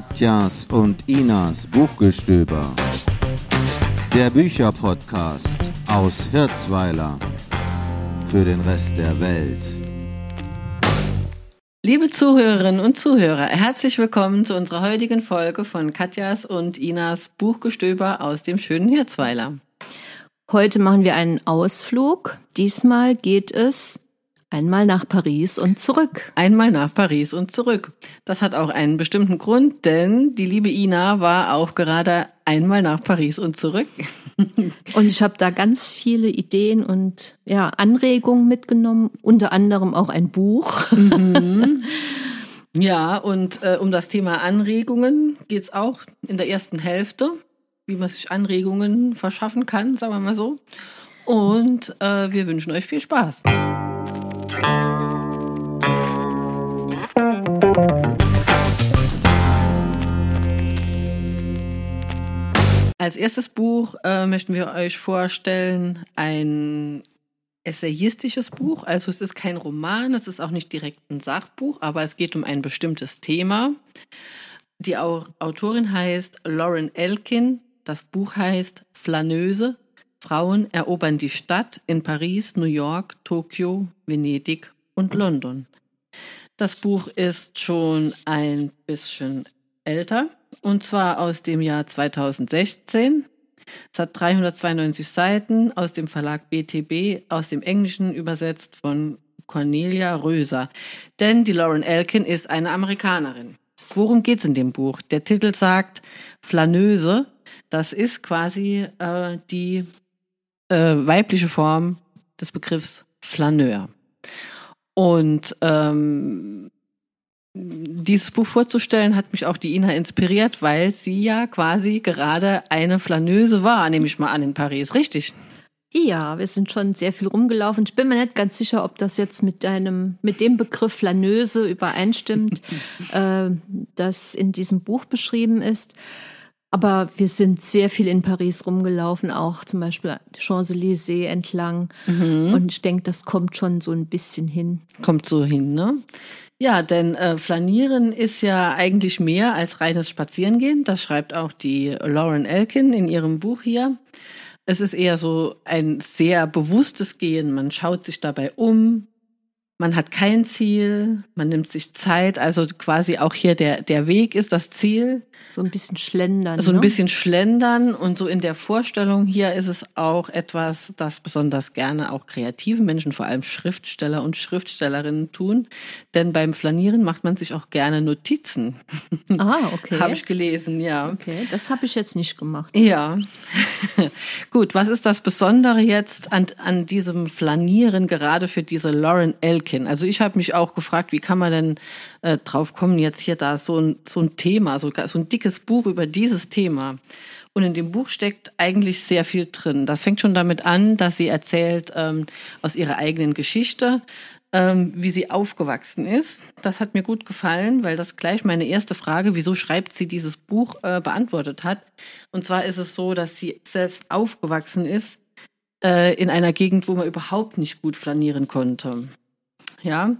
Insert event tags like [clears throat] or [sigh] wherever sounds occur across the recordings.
Katjas und Inas Buchgestöber. Der Bücherpodcast aus Hirzweiler für den Rest der Welt. Liebe Zuhörerinnen und Zuhörer, herzlich willkommen zu unserer heutigen Folge von Katjas und Inas Buchgestöber aus dem schönen Hirzweiler. Heute machen wir einen Ausflug. Diesmal geht es Einmal nach Paris und zurück. Einmal nach Paris und zurück. Das hat auch einen bestimmten Grund, denn die liebe Ina war auch gerade einmal nach Paris und zurück. [laughs] Und ich habe da ganz viele Ideen und ja, Anregungen mitgenommen, unter anderem auch ein Buch. Mhm. [laughs] Ja, und äh, um das Thema Anregungen geht es auch in der ersten Hälfte, wie man sich Anregungen verschaffen kann, sagen wir mal so. Und äh, wir wünschen euch viel Spaß. Als erstes Buch äh, möchten wir euch vorstellen ein essayistisches Buch. Also es ist kein Roman, es ist auch nicht direkt ein Sachbuch, aber es geht um ein bestimmtes Thema. Die Autorin heißt Lauren Elkin. Das Buch heißt Flaneuse, Frauen erobern die Stadt in Paris, New York, Tokio, Venedig und London. Das Buch ist schon ein bisschen älter und zwar aus dem Jahr 2016. Es hat 392 Seiten aus dem Verlag BTB, aus dem Englischen übersetzt von Cornelia Röser. Denn die Lauren Elkin ist eine Amerikanerin. Worum geht es in dem Buch? Der Titel sagt Flaneuse. Das ist quasi äh, die äh, weibliche Form des Begriffs Flaneur. Und ähm, dieses Buch vorzustellen hat mich auch die Ina inspiriert, weil sie ja quasi gerade eine Flaneuse war, nehme ich mal an, in Paris. Richtig? Ja, wir sind schon sehr viel rumgelaufen. Ich bin mir nicht ganz sicher, ob das jetzt mit deinem, mit dem Begriff Flaneuse übereinstimmt, [laughs] äh, das in diesem Buch beschrieben ist. Aber wir sind sehr viel in Paris rumgelaufen, auch zum Beispiel Champs-Élysées entlang. Mhm. Und ich denke, das kommt schon so ein bisschen hin. Kommt so hin, ne? Ja, denn äh, Flanieren ist ja eigentlich mehr als reines Spazierengehen. Das schreibt auch die Lauren Elkin in ihrem Buch hier. Es ist eher so ein sehr bewusstes Gehen. Man schaut sich dabei um, man hat kein Ziel, man nimmt sich Zeit, also quasi auch hier der, der Weg ist das Ziel. So ein bisschen schlendern. So ein ne? bisschen schlendern und so in der Vorstellung hier ist es auch etwas, das besonders gerne auch kreative Menschen, vor allem Schriftsteller und Schriftstellerinnen tun. Denn beim Flanieren macht man sich auch gerne Notizen. Ah, okay. habe ich gelesen, ja. Okay, das habe ich jetzt nicht gemacht. Ja. [laughs] Gut, was ist das Besondere jetzt an, an diesem Flanieren gerade für diese Lauren Elk? Tolkien. Also ich habe mich auch gefragt, wie kann man denn äh, drauf kommen, jetzt hier da so ein, so ein Thema, so, so ein dickes Buch über dieses Thema. Und in dem Buch steckt eigentlich sehr viel drin. Das fängt schon damit an, dass sie erzählt ähm, aus ihrer eigenen Geschichte, ähm, wie sie aufgewachsen ist. Das hat mir gut gefallen, weil das gleich meine erste Frage, wieso schreibt sie dieses Buch, äh, beantwortet hat. Und zwar ist es so, dass sie selbst aufgewachsen ist äh, in einer Gegend, wo man überhaupt nicht gut flanieren konnte. Ja,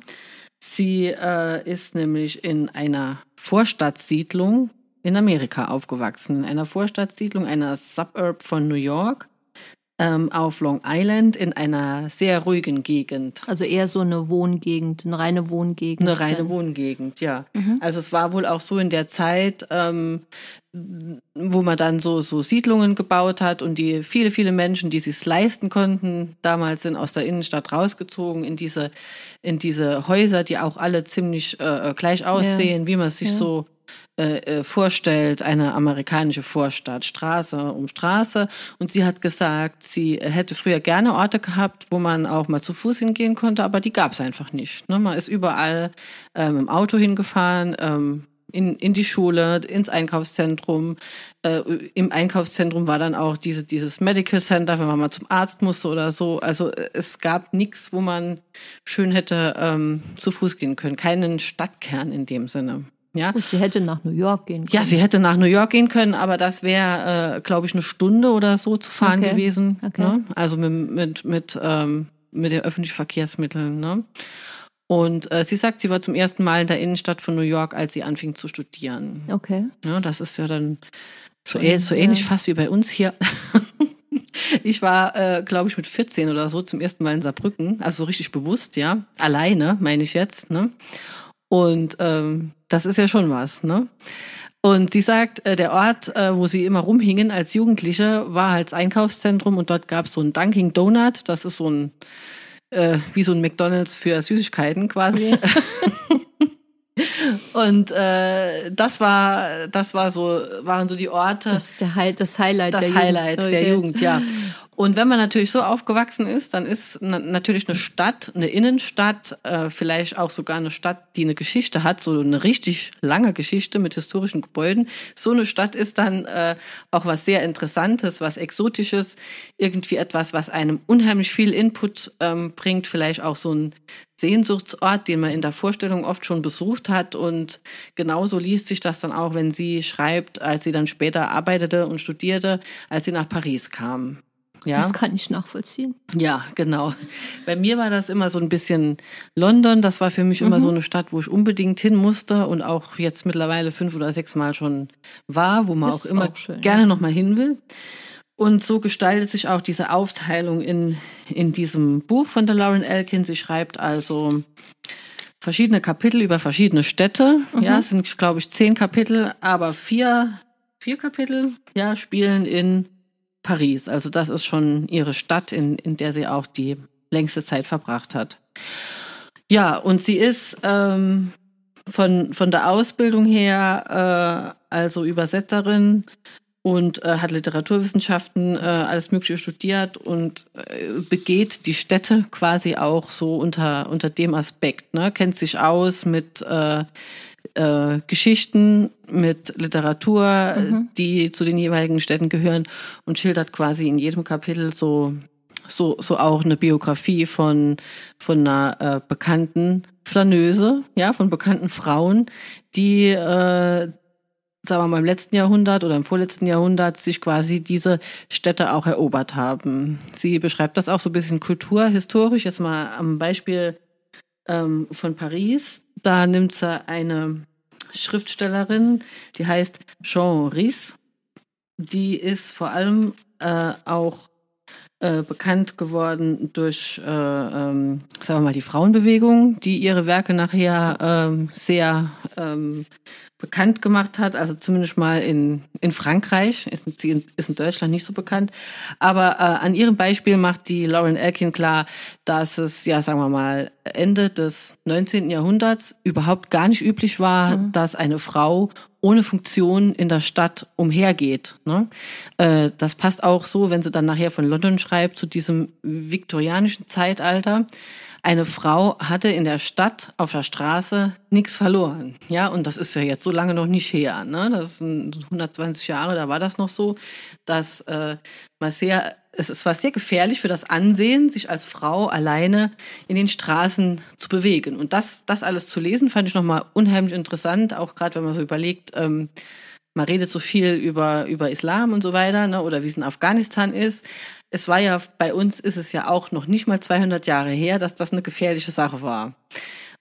sie äh, ist nämlich in einer Vorstadtsiedlung in Amerika aufgewachsen, in einer Vorstadtsiedlung, einer Suburb von New York ähm, auf Long Island in einer sehr ruhigen Gegend. Also eher so eine Wohngegend, eine reine Wohngegend. Eine reine Wohngegend, ja. Mhm. Also es war wohl auch so in der Zeit, ähm, wo man dann so, so Siedlungen gebaut hat und die viele, viele Menschen, die sich leisten konnten, damals sind aus der Innenstadt rausgezogen in diese, in diese Häuser, die auch alle ziemlich äh, gleich aussehen, ja. wie man sich ja. so äh, äh, vorstellt, eine amerikanische Vorstadt, Straße um Straße. Und sie hat gesagt, sie hätte früher gerne Orte gehabt, wo man auch mal zu Fuß hingehen konnte, aber die gab es einfach nicht. Ne? Man ist überall ähm, im Auto hingefahren, ähm, in, in die Schule, ins Einkaufszentrum. Äh, Im Einkaufszentrum war dann auch diese, dieses Medical Center, wenn man mal zum Arzt musste oder so. Also äh, es gab nichts, wo man schön hätte ähm, zu Fuß gehen können. Keinen Stadtkern in dem Sinne. Ja. Und sie hätte nach New York gehen können. Ja, sie hätte nach New York gehen können, aber das wäre, äh, glaube ich, eine Stunde oder so zu fahren okay. gewesen. Okay. Ne? Also mit, mit, mit, ähm, mit den öffentlichen Verkehrsmitteln. Ne? Und äh, sie sagt, sie war zum ersten Mal in der Innenstadt von New York, als sie anfing zu studieren. Okay. Ja, das ist ja dann so, äh, so ähnlich fast wie bei uns hier. [laughs] Ich war, äh, glaube ich, mit 14 oder so zum ersten Mal in Saarbrücken, also richtig bewusst, ja. Alleine, meine ich jetzt, ne? Und ähm, das ist ja schon was, ne? Und sie sagt, äh, der Ort, äh, wo sie immer rumhingen als Jugendliche, war halt das Einkaufszentrum und dort gab es so ein Dunkin' Donut, das ist so ein, äh, wie so ein McDonalds für Süßigkeiten quasi. [laughs] Und äh, das war, das war so, waren so die Orte. Das, der Hi das Highlight das der Highlight Jugend. der. Jugend, ja. Und wenn man natürlich so aufgewachsen ist, dann ist na natürlich eine Stadt, eine Innenstadt, äh, vielleicht auch sogar eine Stadt, die eine Geschichte hat, so eine richtig lange Geschichte mit historischen Gebäuden. So eine Stadt ist dann äh, auch was sehr Interessantes, was Exotisches, irgendwie etwas, was einem unheimlich viel Input ähm, bringt, vielleicht auch so ein Sehnsuchtsort, den man in der Vorstellung oft schon besucht hat. Und genauso liest sich das dann auch, wenn sie schreibt, als sie dann später arbeitete und studierte, als sie nach Paris kam. Ja, Das kann ich nachvollziehen. ja, genau. Bei mir war das immer so ein bisschen London. Das war für mich immer Mhm. so eine Stadt, wo ich unbedingt hin musste und auch jetzt mittlerweile fünf oder sechs Mal schon war, wo man Das auch immer auch schön, gerne ja. noch mal hin will. Und so gestaltet sich auch diese Aufteilung in, in diesem Buch von der Lauren Elkin. Sie schreibt also verschiedene Kapitel über verschiedene Städte. Mhm. Ja, es sind, glaube ich, zehn Kapitel, aber vier, vier Kapitel, ja, spielen in Paris. Also das ist schon ihre Stadt, in, in der sie auch die längste Zeit verbracht hat. Ja, und sie ist ähm, von, von der Ausbildung her äh, also Übersetzerin und äh, hat Literaturwissenschaften, äh, alles Mögliche studiert und äh, begeht die Städte quasi auch so unter, unter dem Aspekt. Ne? Kennt sich aus mit äh, Geschichten, mit Literatur, Mhm. die zu den jeweiligen Städten gehören und schildert quasi in jedem Kapitel so so, so auch eine Biografie von, von einer äh, bekannten Flaneuse, ja, von bekannten Frauen, die, äh, sagen wir mal, im letzten Jahrhundert oder im vorletzten Jahrhundert sich quasi diese Städte auch erobert haben. Sie beschreibt das auch so ein bisschen kulturhistorisch, jetzt mal am Beispiel ähm, von Paris. Da nimmt sie eine Schriftstellerin, die heißt Jean Ries. Die ist vor allem äh, auch äh, bekannt geworden durch, äh, ähm, sagen wir mal, die Frauenbewegung, die ihre Werke nachher ähm, sehr ähm, bekannt gemacht hat, also zumindest mal in, in Frankreich, ist, sie ist in Deutschland nicht so bekannt. Aber äh, an ihrem Beispiel macht die Lauren Elkin klar, dass es, ja, sagen wir mal, Ende des 19. Jahrhunderts überhaupt gar nicht üblich war, dass eine Frau ohne Funktion in der Stadt umhergeht. Ne? Äh, das passt auch so, wenn sie dann nachher von London schreibt, zu diesem viktorianischen Zeitalter. Eine Frau hatte in der Stadt auf der Straße nichts verloren. Ja, und das ist ja jetzt so lange noch nicht her. Ne? Das sind 120 Jahre, da war das noch so, dass äh, man sehr, es, war sehr gefährlich für das Ansehen, sich als Frau alleine in den Straßen zu bewegen. Und das, das alles zu lesen, fand ich nochmal unheimlich interessant, auch gerade wenn man so überlegt, ähm, man redet so viel über, über Islam und so weiter, ne, oder wie es in Afghanistan ist. Es war ja, bei uns ist es ja auch noch nicht mal 200 Jahre her, dass das eine gefährliche Sache war.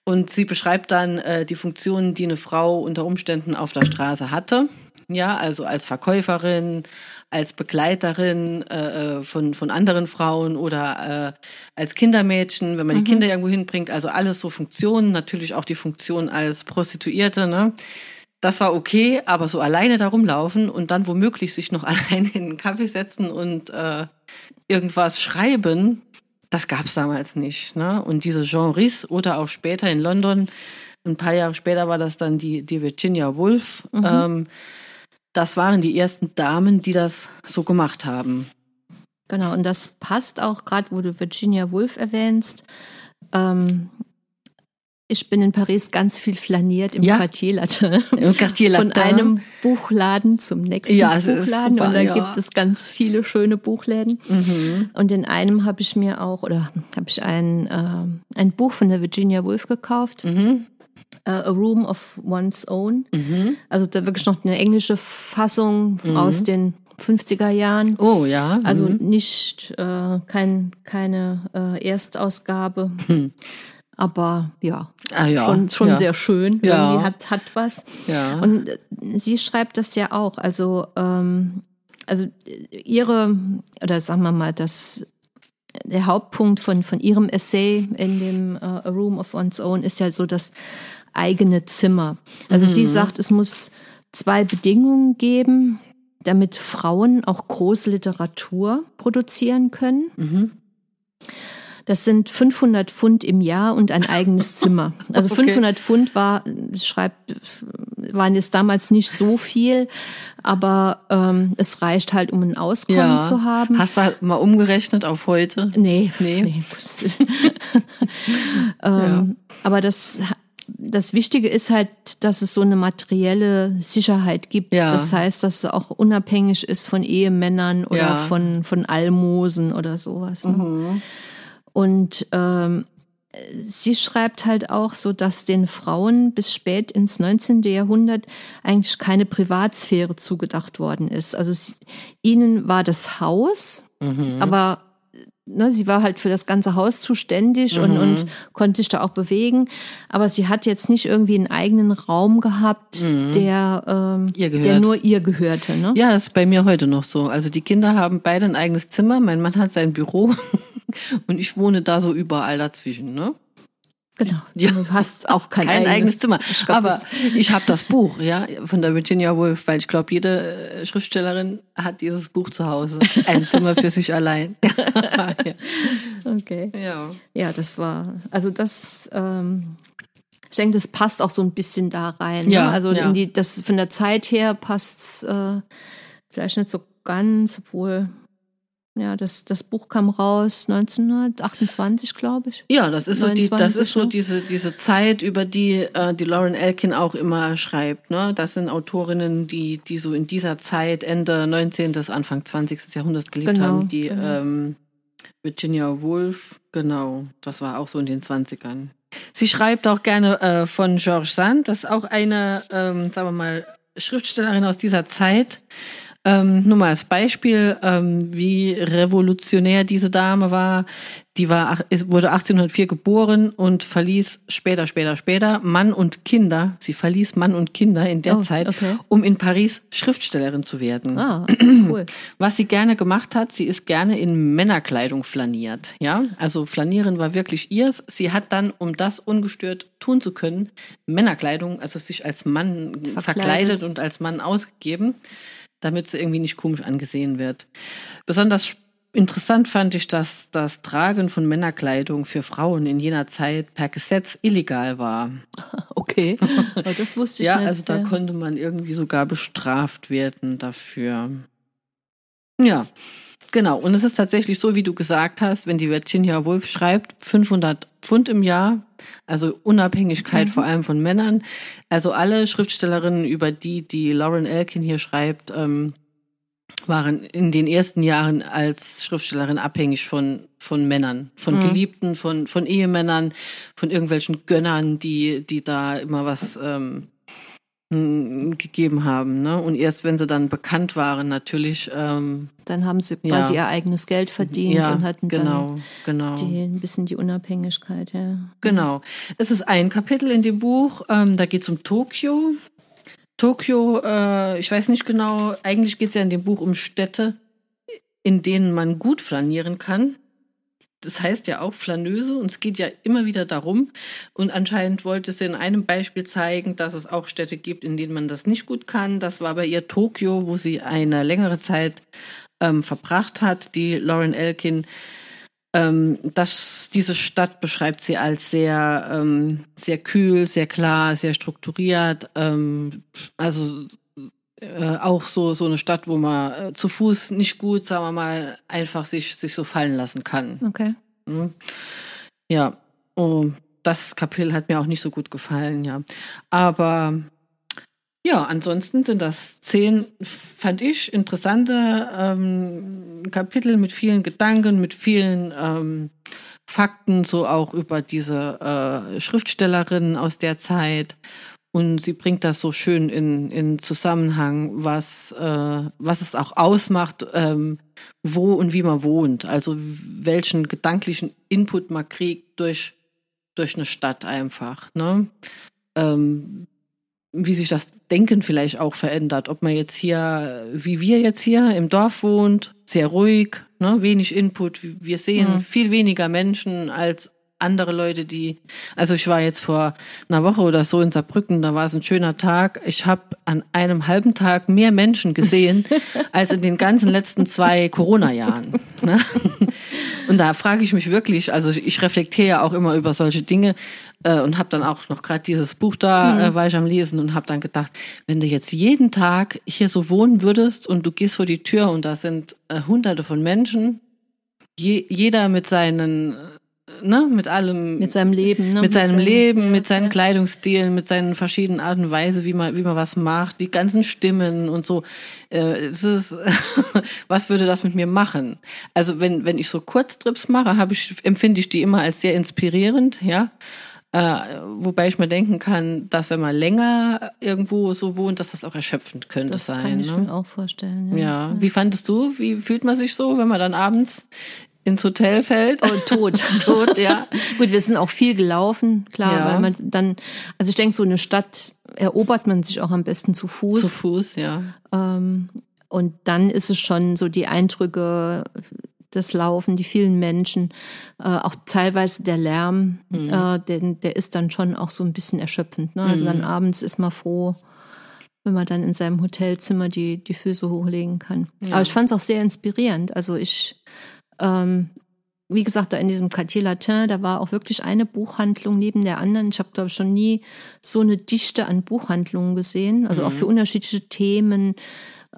Und sie beschreibt dann äh, die Funktionen, die eine Frau unter Umständen auf der Straße hatte. Ja, also als Verkäuferin, als Begleiterin äh, äh, von, von anderen Frauen oder äh, als Kindermädchen, wenn man die Kinder irgendwo hinbringt. Also alles so Funktionen, natürlich auch die Funktion als Prostituierte. Ne? Das war okay, aber so alleine da rumlaufen und dann womöglich sich noch [laughs] alleine in einen Kaffee setzen und äh, irgendwas schreiben, das gab es damals nicht. Ne? Und diese Jean Rhys oder auch später in London, ein paar Jahre später war das dann die, die Virginia Woolf. Ähm, das waren die ersten Damen, die das so gemacht haben. Genau, und das passt auch gerade, wo du Virginia Woolf erwähnst. Ähm, ich bin in Paris ganz viel flaniert im Ja. Quartier Latin. Im Quartier Von Latin. einem Buchladen zum nächsten Ja, es ist Buchladen. super, und dann ja. gibt es ganz viele schöne Buchläden. Mhm. Und in einem habe ich mir auch, oder habe ich ein, äh, ein Buch von der Virginia Woolf gekauft. Mhm. Äh, A Room of One's Own. Mhm. Also da wirklich noch eine englische Fassung aus den 50er Jahren. Oh ja. Also mhm. nicht äh, kein, keine äh, Erstausgabe. Hm. Aber ja, Ah, ja. schon, schon ja. sehr schön. Ja. Irgendwie hat, hat was. Ja. Und äh, sie schreibt das ja auch. Also, ähm, also äh, ihre, oder sagen wir mal, das, der Hauptpunkt von, von ihrem Essay in dem äh, A Room of One's Own ist ja so das eigene Zimmer. Also sie sagt, es muss zwei Bedingungen geben, damit Frauen auch große Literatur produzieren können. Mhm. Das sind 500 Pfund im Jahr und ein eigenes Zimmer. [laughs] Also Okay. 500 Pfund war, schreibt, waren jetzt damals nicht so viel, aber ähm, es reicht halt, um ein Auskommen ja. zu haben. Hast du halt mal umgerechnet auf heute? Nee, Nee. nee. [laughs] Ähm, Aber das, das Wichtige ist halt, dass es so eine materielle Sicherheit gibt. Ja. Das heißt, dass es auch unabhängig ist von Ehemännern oder Ja. von, von Almosen oder sowas. Ne? Mhm. Und ähm, sie schreibt halt auch so, dass den Frauen bis spät ins 19. Jahrhundert eigentlich keine Privatsphäre zugedacht worden ist. Also sie, ihnen war das Haus, Mhm. aber ne, sie war halt für das ganze Haus zuständig und, Mhm. und konnte sich da auch bewegen. Aber sie hat jetzt nicht irgendwie einen eigenen Raum gehabt, der, ähm, Mhm. Der nur ihr gehörte. Ne? Ja, das ist bei mir heute noch so. Also die Kinder haben beide ein eigenes Zimmer, mein Mann hat sein Büro [laughs] und ich wohne da so überall dazwischen. Ne? Genau. Ja. Du hast auch kein, Kein eigenes Zimmer. Ich glaub, Aber das- ich habe das Buch, ja, von der Virginia Woolf, weil ich glaube, jede äh, Schriftstellerin hat dieses Buch zu Hause. Ein Zimmer für sich allein. [laughs] [laughs] ja. Okay. ja. Ja, das war, also das, ähm, ich denke, das passt auch so ein bisschen da rein. Ja, ne? Also ja. in die, das von der Zeit her passt äh, vielleicht nicht so ganz, obwohl, ja, das, das Buch kam raus 1928, glaube ich. Ja, das ist so die, das 29, ist so diese diese Zeit, über die äh, die Lauren Elkin auch immer schreibt. Ne, das sind Autorinnen, die die so in dieser Zeit Ende 19. bis Anfang 20. Jahrhunderts gelebt Genau, haben. Die genau. ähm, Virginia Woolf, genau, das war auch so in den 20ern. Sie schreibt auch gerne äh, von Georges Sand, das ist auch eine, ähm, sagen wir mal, Schriftstellerin aus dieser Zeit. Ähm, nur mal als Beispiel, ähm, wie revolutionär diese Dame war. Die war, wurde 1804 geboren und verließ später, später, später Mann und Kinder. Sie verließ Mann und Kinder in der Oh, Zeit, okay. um in Paris Schriftstellerin zu werden. Ah, [clears throat] cool. Was sie gerne gemacht hat, sie ist gerne in Männerkleidung flaniert. Ja, also flanieren war wirklich ihrs. Sie hat dann, um das ungestört tun zu können, Männerkleidung, also sich als Mann verkleidet, Verkleidet. und als Mann ausgegeben, damit sie irgendwie nicht komisch angesehen wird. Besonders interessant fand ich, dass das Tragen von Männerkleidung für Frauen in jener Zeit per Gesetz illegal war. [laughs] Okay. Aber das wusste ich Ja, nicht. also da ja. konnte man irgendwie sogar bestraft werden dafür. Ja, genau. Und es ist tatsächlich so, wie du gesagt hast, wenn die Virginia Woolf schreibt, 500 Pfund im Jahr, also Unabhängigkeit Mhm. vor allem von Männern. Also alle Schriftstellerinnen, über die die Lauren Elkin hier schreibt, ähm, waren in den ersten Jahren als Schriftstellerin abhängig von, von Männern, von Mhm. Geliebten, von, von Ehemännern, von irgendwelchen Gönnern, die, die da immer was ähm, gegeben haben. Ne? Und erst wenn sie dann bekannt waren, natürlich. Ähm, Dann haben sie Ja. quasi ihr eigenes Geld verdient ja, und hatten genau, genau. dann die, ein bisschen die Unabhängigkeit, ja. Genau. Es ist ein Kapitel in dem Buch, ähm, da geht es um Tokio. Tokio, äh, ich weiß nicht genau, eigentlich geht es ja in dem Buch um Städte, in denen man gut flanieren kann. Das heißt ja auch Flaneuse und es geht ja immer wieder darum. Und anscheinend wollte sie in einem Beispiel zeigen, dass es auch Städte gibt, in denen man das nicht gut kann. Das war bei ihr Tokio, wo sie eine längere Zeit ähm, verbracht hat. Die Lauren Elkin ähm, das, diese Stadt beschreibt sie als sehr, ähm, sehr kühl, sehr klar, sehr strukturiert. Ähm, also äh, auch so, so eine Stadt, wo man äh, zu Fuß nicht gut, sagen wir mal, einfach sich, sich so fallen lassen kann. Okay. Mhm. Ja, oh, das Kapitel hat mir auch nicht so gut gefallen, ja. Aber ja, ansonsten sind das zehn, fand ich, interessante ähm, Kapitel mit vielen Gedanken, mit vielen ähm, Fakten, so auch über diese äh, Schriftstellerinnen aus der Zeit. Und sie bringt das so schön in, in Zusammenhang, was, äh, was es auch ausmacht, ähm, wo und wie man wohnt. Also welchen gedanklichen Input man kriegt durch, durch eine Stadt einfach. Ne? Ähm, wie sich das Denken vielleicht auch verändert. Ob man jetzt hier, wie wir jetzt hier im Dorf wohnt, sehr ruhig, ne, wenig Input. Wir sehen mhm. viel weniger Menschen als andere Leute, die, also ich war jetzt vor einer Woche oder so in Saarbrücken, da war es ein schöner Tag. Ich habe an einem halben Tag mehr Menschen gesehen [laughs] als in den ganzen letzten zwei Corona-Jahren. Ne? Und da frage ich mich wirklich, also ich reflektiere ja auch immer über solche Dinge äh, und habe dann auch noch gerade dieses Buch da, mhm. äh, war ich am Lesen und habe dann gedacht, wenn du jetzt jeden Tag hier so wohnen würdest und du gehst vor die Tür und da sind äh, hunderte von Menschen, je, jeder mit seinen ne, mit allem. Mit seinem Leben, ne? Mit seinem mit Leben, ja, mit seinen ja. Kleidungsstilen, mit seinen verschiedenen Arten und Weise, wie man, wie man was macht, die ganzen Stimmen und so. Äh, es ist, [laughs] was würde das mit mir machen? Also wenn, wenn ich so Kurztrips mache, habe ich, empfinde ich die immer als sehr inspirierend, ja. Äh, wobei ich mir denken kann, dass wenn man länger irgendwo so wohnt, dass das auch erschöpfend könnte das sein. Das kann ich ne? mir auch vorstellen. Ja. ja. Wie fandest du, wie fühlt man sich so, wenn man dann abends ins Hotel fällt. Oh, tot. [laughs] tot, ja. Gut, wir sind auch viel gelaufen, klar, ja. weil man dann, also ich denke, so eine Stadt erobert man sich auch am besten zu Fuß. Zu Fuß, ja. Ähm, und dann ist es schon so die Eindrücke, das Laufen, die vielen Menschen, äh, auch teilweise der Lärm, mhm. äh, der, der ist dann schon auch so ein bisschen erschöpfend. Ne? Also mhm. dann abends ist man froh, wenn man dann in seinem Hotelzimmer die, die Füße hochlegen kann. Ja. Aber ich fand es auch sehr inspirierend. Also ich ähm, wie gesagt, da in diesem Quartier Latin, da war auch wirklich eine Buchhandlung neben der anderen. Ich habe, glaube ich, schon nie so eine Dichte an Buchhandlungen gesehen. Also mhm. auch für unterschiedliche Themen,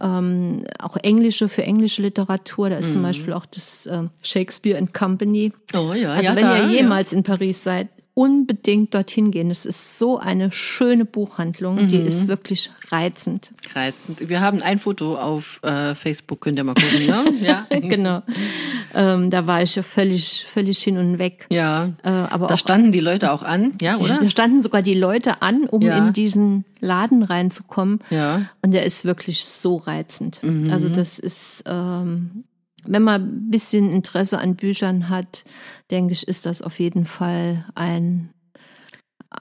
ähm, auch englische für englische Literatur. Da ist mhm. zum Beispiel auch das äh, Shakespeare and Company. Oh ja, also ja, wenn da, ihr jemals ja. in Paris seid, unbedingt dorthin gehen. Es ist so eine schöne Buchhandlung, mhm. die ist wirklich reizend. Reizend. Wir haben ein Foto auf äh, Facebook, könnt ihr mal gucken, ne? [laughs] ja, genau. Ähm, da war ich ja völlig, völlig hin und weg. Ja. Äh, aber da standen die Leute auch an, ja, oder? Da standen sogar die Leute an, um ja. in diesen Laden reinzukommen. Ja. Und der ist wirklich so reizend. Mhm. Also das ist ähm, wenn man ein bisschen Interesse an Büchern hat, denke ich, ist das auf jeden Fall ein,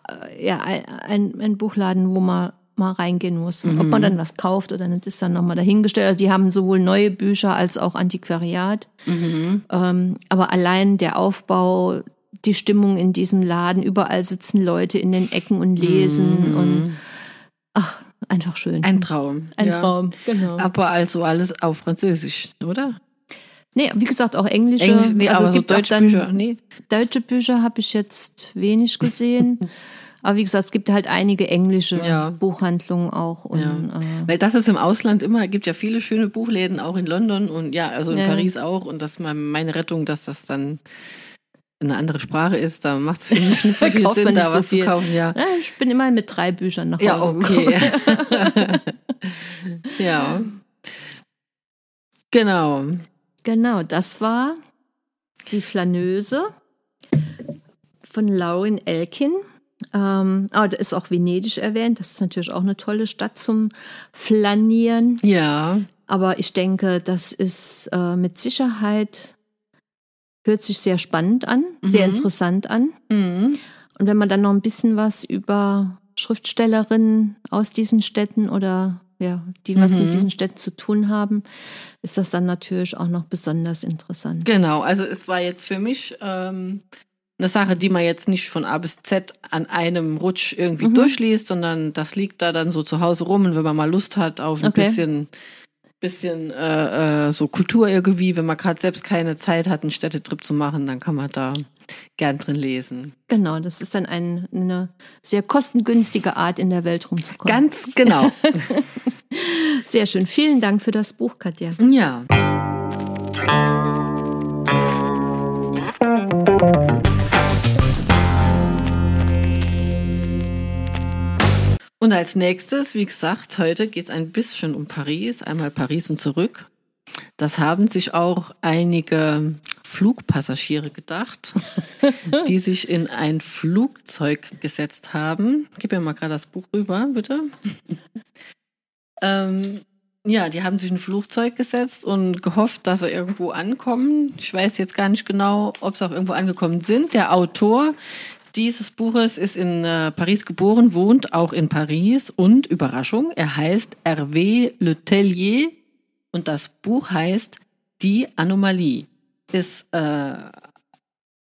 äh, ja, ein, ein Buchladen, wo man mal reingehen muss. Mhm. Ob man dann was kauft oder nicht, ist dann nochmal dahingestellt. Also die haben sowohl neue Bücher als auch Antiquariat. Mhm. Ähm, aber allein der Aufbau, die Stimmung in diesem Laden, überall sitzen Leute in den Ecken und lesen mhm. und ach, einfach schön. Ein Traum. Ein ja. Traum, genau. Aber also alles auf Französisch, oder? Nee, wie gesagt, auch englische. Englisch, nee, also aber so deutsche Bücher, nee. Deutsche Bücher habe ich jetzt wenig gesehen. [laughs] aber wie gesagt, es gibt halt einige englische ja. Buchhandlungen auch. Und, ja. äh, Weil das ist im Ausland immer, gibt ja viele schöne Buchläden, auch in London und ja, also in ja. Paris auch. Und das ist meine Rettung, dass das dann eine andere Sprache ist, da macht es für mich nicht so [laughs] viel Sinn, da was so zu kaufen. Ja. ja. ich bin immer mit drei Büchern nach Hause. Ja, okay. [laughs] ja. Genau. Genau, das war die Flaneuse von Lauren Elkin. Ähm, aber da ist auch Venedig erwähnt. Das ist natürlich auch eine tolle Stadt zum Flanieren. Ja. Aber ich denke, das ist äh, mit Sicherheit, hört sich sehr spannend an, mhm. sehr interessant an. Mhm. Und wenn man dann noch ein bisschen was über Schriftstellerinnen aus diesen Städten oder ja, die was mhm. mit diesen Städten zu tun haben, ist das dann natürlich auch noch besonders interessant. Genau, also es war jetzt für mich ähm, eine Sache, die man jetzt nicht von A bis Z an einem Rutsch irgendwie mhm. durchliest, sondern das liegt da dann so zu Hause rum und wenn man mal Lust hat auf ein okay. bisschen bisschen äh, äh, so Kultur irgendwie, wenn man gerade selbst keine Zeit hat, einen Städtetrip zu machen, dann kann man da gern drin lesen. Genau, das ist dann ein, eine sehr kostengünstige Art, in der Welt rumzukommen. Ganz genau. [laughs] sehr schön. Vielen Dank für das Buch, Katja. Ja. Und als nächstes, wie gesagt, heute geht es ein bisschen um Paris, einmal Paris und zurück. Das haben sich auch einige Flugpassagiere gedacht, [laughs] die sich in ein Flugzeug gesetzt haben. Gib mir mal gerade das Buch rüber, bitte. [laughs] ähm, ja, die haben sich in ein Flugzeug gesetzt und gehofft, dass sie irgendwo ankommen. Ich weiß jetzt gar nicht genau, ob sie auch irgendwo angekommen sind. Der Autor dieses Buches ist in äh, Paris geboren, wohnt auch in Paris und Überraschung, er heißt Hervé Le Tellier und das Buch heißt Die Anomalie. Ist äh,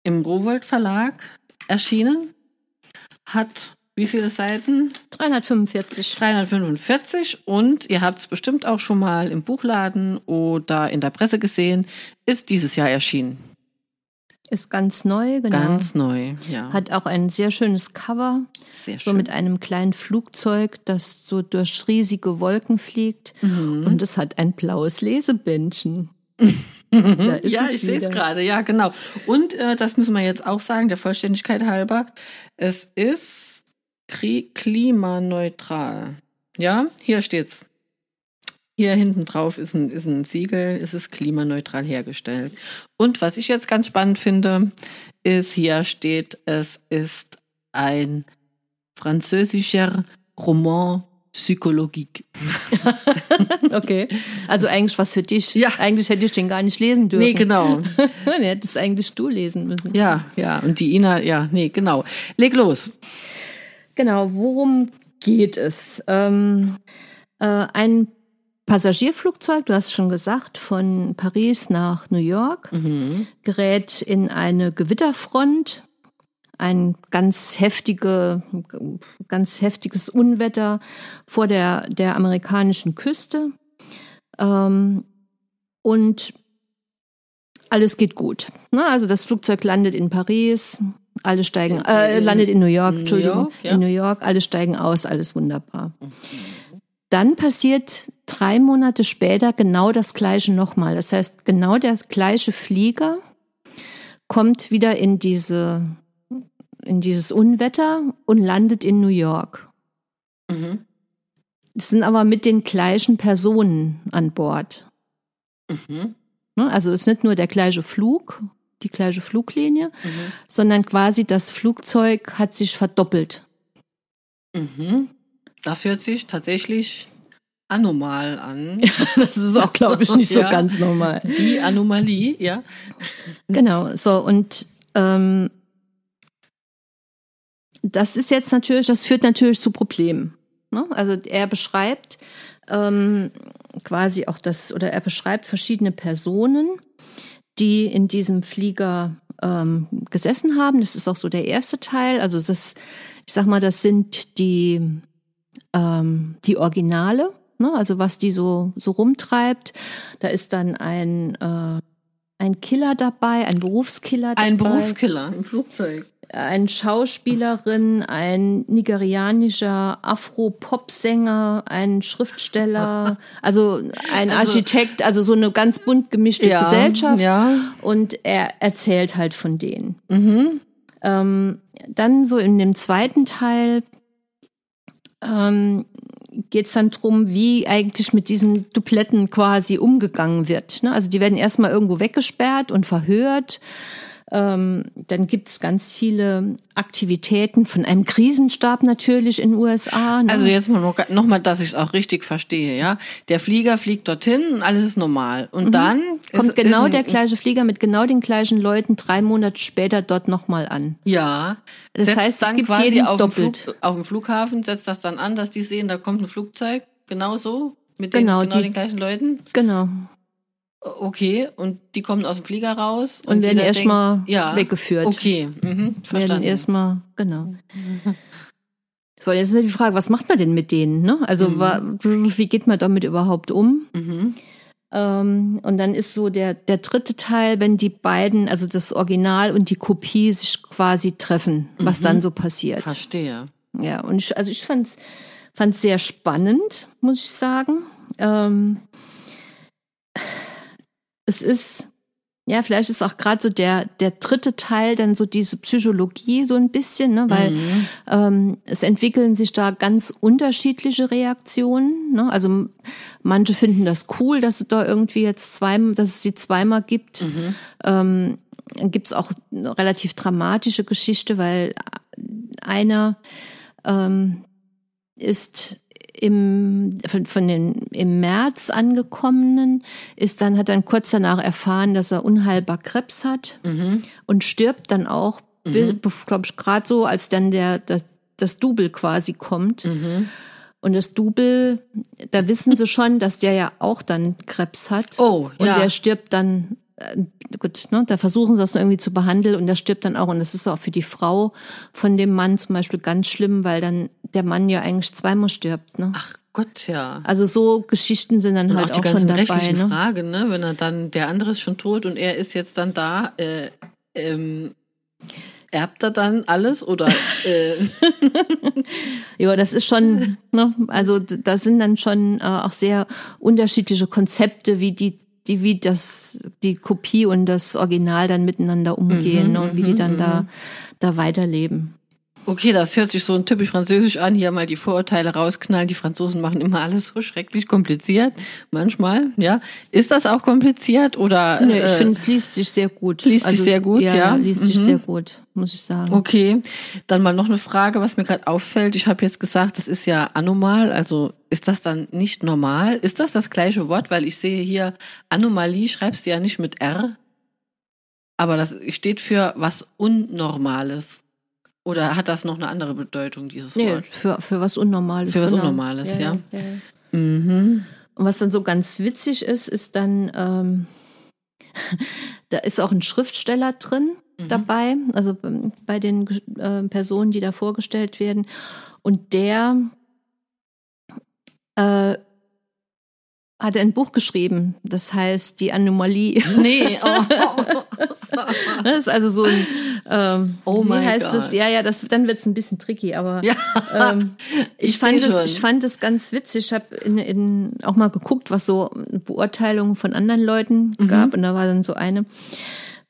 im Rowold Verlag erschienen, hat wie viele Seiten? 345. 345 und ihr habt es bestimmt auch schon mal im Buchladen oder in der Presse gesehen, ist dieses Jahr erschienen. Ist ganz neu, genau. Ganz neu, ja. Hat auch ein sehr schönes Cover. Sehr So schön. mit einem kleinen Flugzeug, das so durch riesige Wolken fliegt. Mhm. Und es hat ein blaues Lesebändchen. [laughs] Ja, ich sehe es gerade, ja, genau. Und äh, das müssen wir jetzt auch sagen, der Vollständigkeit halber. Es ist klimaneutral. Ja, hier steht's. Hier hinten drauf ist ein, ist ein Siegel, es ist klimaneutral hergestellt. Und was ich jetzt ganz spannend finde, ist, hier steht, es ist ein französischer Roman psychologique. [laughs] Okay. Also eigentlich was für dich. Ja. Eigentlich hätte ich den gar nicht lesen dürfen. Nee, genau. [laughs] Den hättest eigentlich du lesen müssen. Ja, ja. Und die Ina, ja, nee, genau. Leg los. Genau, worum geht es? Ähm, äh, ein Passagierflugzeug, du hast schon gesagt, von Paris nach New York Mhm. gerät in eine Gewitterfront. Ein ganz heftige, ganz heftiges Unwetter vor der, der amerikanischen Küste. Ähm, und alles geht gut. Ne? Also das Flugzeug landet in Paris, alle steigen, äh, landet in New York, New Entschuldigung, York, ja. in New York, alle steigen aus, alles wunderbar. Dann passiert drei Monate später genau das Gleiche nochmal. Das heißt, genau der gleiche Flieger kommt wieder in diese, in dieses Unwetter und landet in New York. Mhm. Es sind aber mit den gleichen Personen an Bord. Mhm. Ne? Also es ist nicht nur der gleiche Flug, die gleiche Fluglinie, Mhm. sondern quasi das Flugzeug hat sich verdoppelt. Mhm. Das hört sich tatsächlich anormal an. [laughs] Das ist auch, glaube ich, nicht so [laughs] Ja. ganz normal. Die Anomalie, ja. Genau, so und ähm, das ist jetzt natürlich, das führt natürlich zu Problemen. Ne? Also er beschreibt ähm, quasi auch das, oder er beschreibt verschiedene Personen, die in diesem Flieger ähm, gesessen haben. Das ist auch so der erste Teil. Also das, ich sag mal, das sind die, ähm, die Originale, ne? also was die so, so rumtreibt. Da ist dann ein ein Killer dabei, ein Berufskiller dabei. Ein Berufskiller im Flugzeug. Eine Schauspielerin, ein nigerianischer Afro-Pop-Sänger, ein Schriftsteller, [laughs] also ein Also- Architekt, also so eine ganz bunt gemischte Gesellschaft. Ja. Und er erzählt halt von denen. Mhm. Ähm, dann so in dem zweiten Teil ähm, geht es dann drum, wie eigentlich mit diesen Dupletten quasi umgegangen wird. Ne? Also die werden erstmal irgendwo weggesperrt und verhört. Ähm, dann gibt es ganz viele Aktivitäten von einem Krisenstab natürlich in den USA. Ne? Also jetzt mal noch, noch mal, dass ich es auch richtig verstehe, ja. Der Flieger fliegt dorthin und alles ist normal. Und dann Mhm. kommt ist, genau ist ein, der gleiche Flieger mit genau den gleichen Leuten drei Monate später dort nochmal an. Ja. Das setzt heißt, es dann gibt quasi jeden auf dem, doppelt. Flug, auf dem Flughafen setzt das dann an, dass die sehen, da kommt ein Flugzeug, genau so, mit Genau, den, genau die- den gleichen Leuten. Genau. Okay, und die kommen aus dem Flieger raus Und, werden jeder erstmal ja, weggeführt. Okay, mhm, werden verstanden. erstmal, genau. [laughs] So, jetzt ist ja die Frage, was macht man denn mit denen? Ne? Also Mhm. wie geht man damit überhaupt um? Mhm. Ähm, und dann ist so der, der dritte Teil, wenn die beiden, also das Original und die Kopie sich quasi treffen, was Mhm. dann so passiert. Verstehe. Ja, und ich, also ich fand es sehr spannend, muss ich sagen. Ähm, es ist, ja, vielleicht ist auch gerade so der, der dritte Teil dann so diese Psychologie so ein bisschen, ne? weil Mhm. ähm, es entwickeln sich da ganz unterschiedliche Reaktionen. Ne? Also manche finden das cool, dass es da irgendwie jetzt zwei, dass es sie zweimal gibt. Mhm. Ähm, dann gibt es auch eine relativ dramatische Geschichte, weil einer ähm, ist im, von, von den im März angekommenen, ist dann, hat dann kurz danach erfahren, dass er unheilbar Krebs hat Mhm. und stirbt dann auch mhm. glaube ich, gerade so, als dann der, das, das Double quasi kommt. Mhm. Und das Double, da wissen sie schon, dass der ja auch dann Krebs hat. Oh, Und ja. der stirbt dann, gut, ne, da versuchen sie das irgendwie zu behandeln und der stirbt dann auch. Und das ist auch für die Frau von dem Mann zum Beispiel ganz schlimm, weil dann der Mann ja eigentlich zweimal stirbt. Ne? Ach Gott, ja. Also so Geschichten sind dann Und halt auch die auch, schon ganzen dabei. rechtlichen Ne? Fragen, ne? Wenn er dann, der andere ist schon tot und er ist jetzt dann da, äh, ähm, erbt er dann alles oder äh, [laughs] Ja, das ist schon, ne, also da sind dann schon äh, auch sehr unterschiedliche Konzepte, wie die, die, wie das, die Kopie und das Original dann miteinander umgehen Mhm, und wie die mhm, dann da, mhm. da weiterleben. Okay, das hört sich so ein typisch französisch an, hier mal die Vorurteile rausknallen. Die Franzosen machen immer alles so schrecklich kompliziert. Manchmal, ja. Ist das auch kompliziert oder? Nee, ich äh, finde, es liest sich sehr gut. liest sich sehr gut, ja. liest sich Mhm. sehr gut, muss ich sagen. Okay, dann mal noch eine Frage, was mir gerade auffällt. Ich habe jetzt gesagt, das ist ja anormal. Also ist das dann nicht normal? Ist das das gleiche Wort? Weil ich sehe hier Anomalie, schreibst du ja nicht mit R, aber das steht für was Unnormales. Oder hat das noch eine andere Bedeutung, dieses Nee, Wort? für, für was Unnormales. Für was genau. Unnormales, ja. ja. Mhm. Und was dann so ganz witzig ist, ist dann, ähm, [laughs] da ist auch ein Schriftsteller drin Mhm. dabei, also ähm, bei den äh, Personen, die da vorgestellt werden. Und der äh, hat ein Buch geschrieben, das heißt Die Anomalie. Nee, oh. [laughs] Das ist also so ein, ähm, Oh wie mein heißt es? Gott. Ja, ja, das, dann wird es ein bisschen tricky, aber ja. [laughs] ähm, [laughs] ich, Ich fand es, ich fand es ganz witzig. Ich habe in, in, auch mal geguckt, was so Beurteilungen von anderen Leuten Mhm. gab. Und da war dann so eine.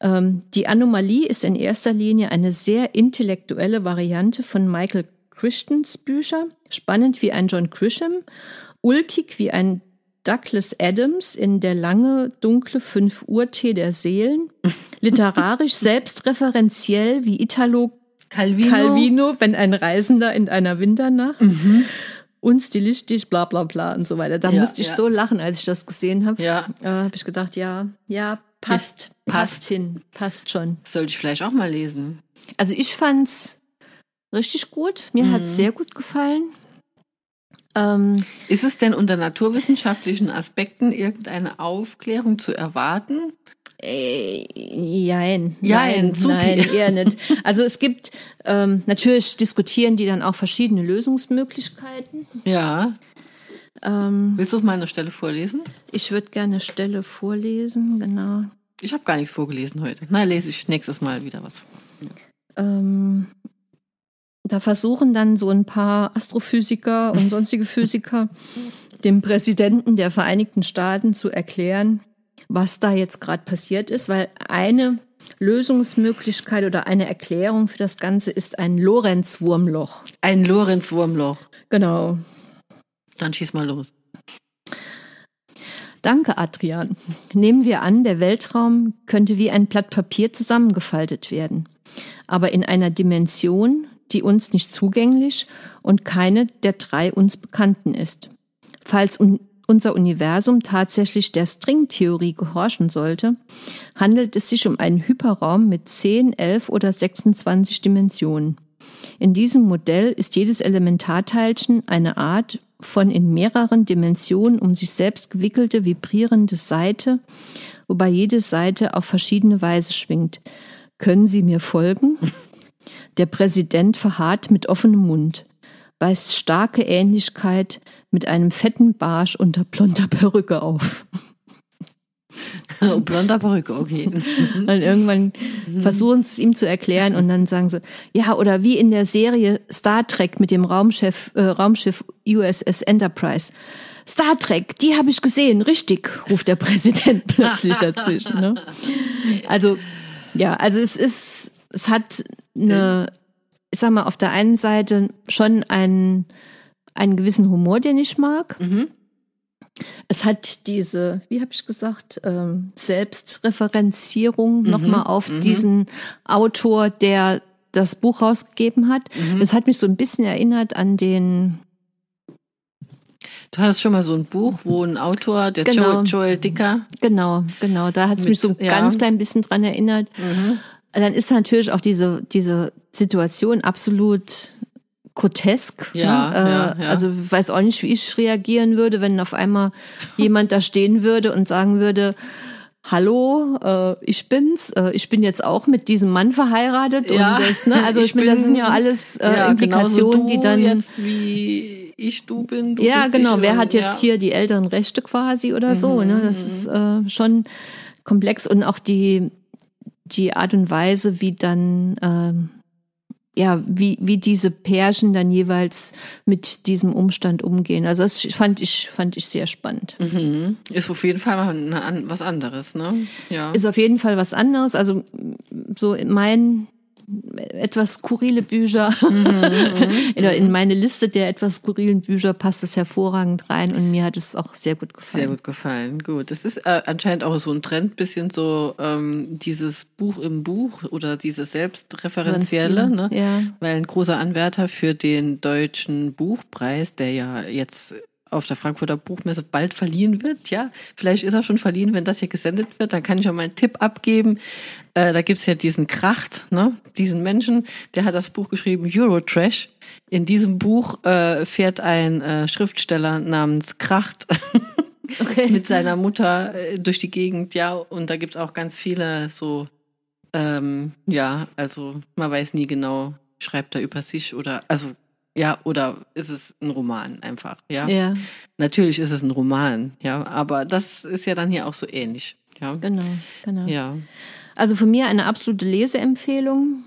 Ähm, die Anomalie ist in erster Linie eine sehr intellektuelle Variante von Michael Crichtons Bücher. Spannend wie ein John Grisham, ulkig wie ein Douglas Adams in Der lange, dunkle 5 Uhr Tee der Seelen, [laughs] literarisch selbstreferenziell wie Italo Calvino. Calvino, wenn ein Reisender in einer Winternacht Mhm. und stilistisch bla bla bla und so weiter. Da Ja, musste ich ja. so lachen, als ich das gesehen habe. Ja, Äh, habe ich gedacht, ja, ja, passt, passt, passt. hin, passt schon. sollte ich vielleicht auch mal lesen. Also ich fand's richtig gut. Mir Mhm. hat's sehr gut gefallen. Ähm, Ist es denn unter naturwissenschaftlichen Aspekten irgendeine Aufklärung zu erwarten? Äh, jein. Jein, nein, nein, eher nicht. Also es gibt, ähm, natürlich diskutieren die dann auch verschiedene Lösungsmöglichkeiten. Ja. Ähm, Willst du auf meiner Stelle vorlesen? ich würde gerne Stelle vorlesen, genau. Ich habe gar nichts vorgelesen heute. Na, lese ich nächstes Mal wieder was vor. Ähm, da versuchen dann so ein paar Astrophysiker und sonstige Physiker [laughs] dem Präsidenten der Vereinigten Staaten zu erklären, was da jetzt gerade passiert ist, weil eine Lösungsmöglichkeit oder eine Erklärung für das Ganze ist ein Lorentz-Wurmloch. Ein Lorenz-Wurmloch. Genau. Dann schieß mal los. Danke, Adrian. Nehmen wir an, der Weltraum könnte wie ein Blatt Papier zusammengefaltet werden, aber in einer Dimension, die uns nicht zugänglich und keine der drei uns bekannten ist. Falls un unser Universum tatsächlich der Stringtheorie gehorchen sollte, handelt es sich um einen Hyperraum mit 10, 11 oder 26 Dimensionen. In diesem Modell ist jedes Elementarteilchen eine Art von in mehreren Dimensionen um sich selbst gewickelte vibrierende Seite, wobei jede Seite auf verschiedene Weise schwingt. Können Sie mir folgen? Der Präsident verharrt mit offenem Mund, weist starke Ähnlichkeit mit einem fetten Barsch unter blonder Perücke auf. Oh, Blonder Perücke, okay. [laughs] Und irgendwann versuchen sie es ihm zu erklären und dann sagen sie, ja, oder wie in der Serie Star Trek mit dem Raumschiff, äh, Raumschiff USS Enterprise. Star Trek, die habe ich gesehen, richtig, ruft der Präsident [laughs] plötzlich dazwischen. Ne? Also, ja, also es ist, es hat eine, ich sag mal, auf der einen Seite schon einen, einen gewissen Humor, den ich mag. Mhm. Es hat diese, wie habe ich gesagt, ähm, Selbstreferenzierung nochmal auf mhm. diesen Autor, der das Buch rausgegeben hat. Mhm. Das hat mich so ein bisschen erinnert an den, Du hattest schon mal so ein Buch, wo ein Autor, der Genau. Joel, Joel Dicker, genau, genau, da hat es mich so ja. ganz klein bisschen dran erinnert. mhm. Dann ist natürlich auch diese, diese Situation absolut grotesk. Ja, ne? ja, äh, ja. Also weiß auch nicht, wie ich reagieren würde, wenn auf einmal [laughs] jemand da stehen würde und sagen würde, Hallo, äh, ich bin's. Äh, ich bin jetzt auch mit diesem Mann verheiratet. Ja, und das, ne? [laughs] Also ich, ich meine, das bin- sind ja alles äh, ja, genauso Implikationen, die dann. jetzt wie ich du bin. Du ja, genau. Wer und- hat jetzt ja. hier die älteren Rechte quasi oder so? Mhm, Ne? Das ist äh, schon komplex und auch die, die Art und Weise, wie dann, ähm, ja, wie, wie diese Pärchen dann jeweils mit diesem Umstand umgehen. Also das fand ich, fand ich sehr spannend. Mhm. Ist auf jeden Fall eine, was anderes, ne? Ja. Ist auf jeden Fall was anderes. Also so in mein etwas skurrile Bücher [laughs] oder in meine Liste der etwas skurrilen Bücher passt es hervorragend rein und mir hat es auch sehr gut gefallen. Sehr gut gefallen. Gut. Es ist äh, anscheinend auch so ein Trend, bisschen so ähm, dieses Buch im Buch oder dieses Selbstreferenzielle, ne? Ja. Weil ein großer Anwärter für den deutschen Buchpreis, der ja jetzt auf der Frankfurter Buchmesse bald verliehen wird, ja. Vielleicht ist er schon verliehen, wenn das hier gesendet wird. Dann kann ich auch mal einen Tipp abgeben. Äh, da gibt's ja diesen Kracht, ne? diesen Menschen, der hat das Buch geschrieben, Eurotrash. In diesem Buch äh, fährt ein äh, Schriftsteller namens Kracht [laughs] Okay. mit seiner Mutter äh, durch die Gegend, ja, und da gibt's auch ganz viele so, ähm, ja, also man weiß nie genau, schreibt er über sich oder, also, ja, oder ist es ein Roman einfach, ja? ja, Natürlich ist es ein Roman, ja, aber das ist ja dann hier auch so ähnlich, ja. genau, genau. Ja. Also von mir eine absolute Leseempfehlung.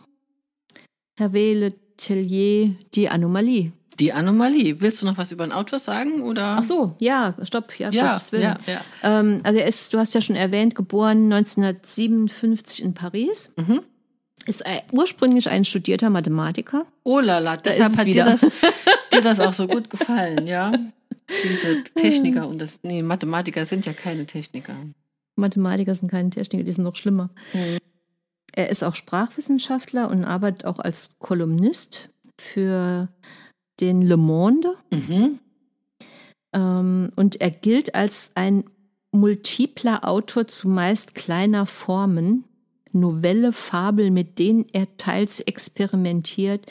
Hervé Le Tellier, Die Anomalie. Die Anomalie. Willst du noch was über den Autor sagen oder? Ach so, ja, stopp, ja, ja, Gottes Willen. ja, ja. Ähm, also er ist, du hast ja schon erwähnt, geboren 1957 in Paris. Mhm. Ist ein, ursprünglich ein studierter Mathematiker. Oh lala, ist deshalb es hat dir das, [laughs] dir das auch so gut gefallen, ja? Diese Techniker und das, nee, Mathematiker sind ja keine Techniker. Mathematiker sind keine Techniker, die sind noch schlimmer. Mhm. Er ist auch Sprachwissenschaftler und arbeitet auch als Kolumnist für den Le Monde. Mhm. Ähm, und er gilt als ein multipler Autor zumeist kleiner Formen, Novelle, Fabel, mit denen er teils experimentiert,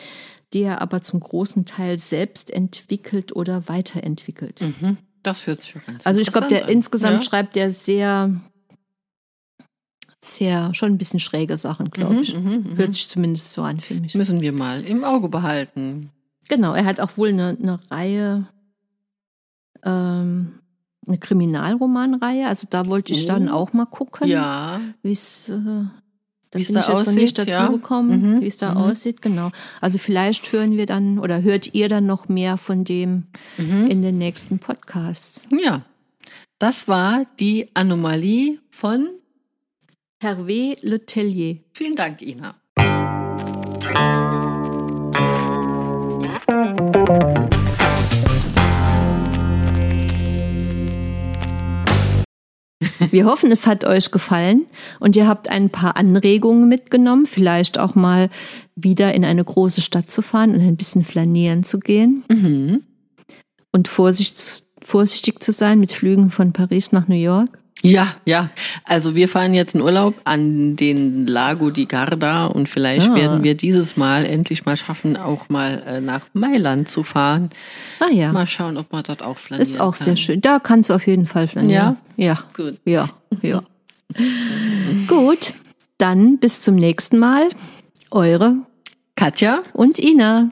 die er aber zum großen Teil selbst entwickelt oder weiterentwickelt. Mhm. Das hört sich ganz Also ich glaube, der an. insgesamt ja? schreibt er sehr, sehr, schon ein bisschen schräge Sachen, glaube Mhm, ich. mhm, mhm. Hört sich zumindest so an für mich. Müssen wir mal im Auge behalten. Genau, er hat auch wohl eine, eine Reihe, ähm, eine Kriminalromanreihe. Also da wollte ich dann Oh. auch mal gucken, Ja. wie es, äh, da Wie es bin da ich aussieht, nicht ja. dazu gekommen, Mhm, wie es da mhm. aussieht. Genau. Also vielleicht hören wir dann oder hört ihr dann noch mehr von dem Mhm. in den nächsten Podcasts. Ja. Das war die Anomalie von. Hervé Le Tellier. Vielen Dank, Ina. Wir hoffen, es hat euch gefallen und ihr habt ein paar Anregungen mitgenommen, vielleicht auch mal wieder in eine große Stadt zu fahren und ein bisschen flanieren zu gehen Mhm. und vorsicht, vorsichtig zu sein mit Flügen von Paris nach New York. Ja, ja. Also wir fahren jetzt in Urlaub an den Lago di Garda und vielleicht Ah. werden wir dieses Mal endlich mal schaffen, auch mal äh, nach Mailand zu fahren. Ah ja, Mal schauen, ob man dort auch flanieren ist auch kann. sehr schön. Da kannst du auf jeden Fall flanieren. Ja, Gut. ja, ja. [laughs] Gut, dann bis zum nächsten Mal. Eure Katja? und Ina.